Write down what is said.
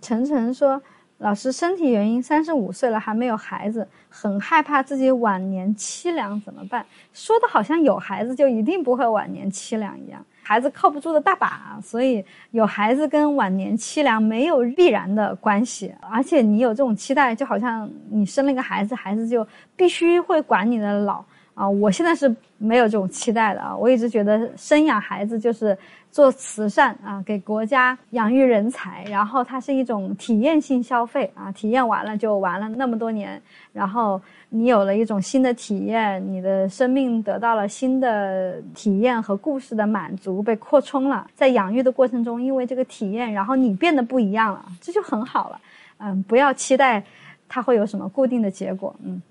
晨晨说，老师身体原因三十五岁了还没有孩子，很害怕自己晚年凄凉怎么办？说的好像有孩子就一定不会晚年凄凉一样。孩子靠不住的大把，所以有孩子跟晚年凄凉没有必然的关系。而且你有这种期待，就好像你生了一个孩子，孩子就必须会管你的老啊。我现在是没有这种期待的啊，我一直觉得生养孩子就是做慈善啊，给国家养育人才，然后它是一种体验性消费啊，体验完了就完了那么多年，然后。你有了一种新的体验，你的生命得到了新的体验和故事的满足，被扩充了。在养育的过程中，因为这个体验，然后你变得不一样了，这就很好了。嗯，不要期待它会有什么固定的结果。嗯。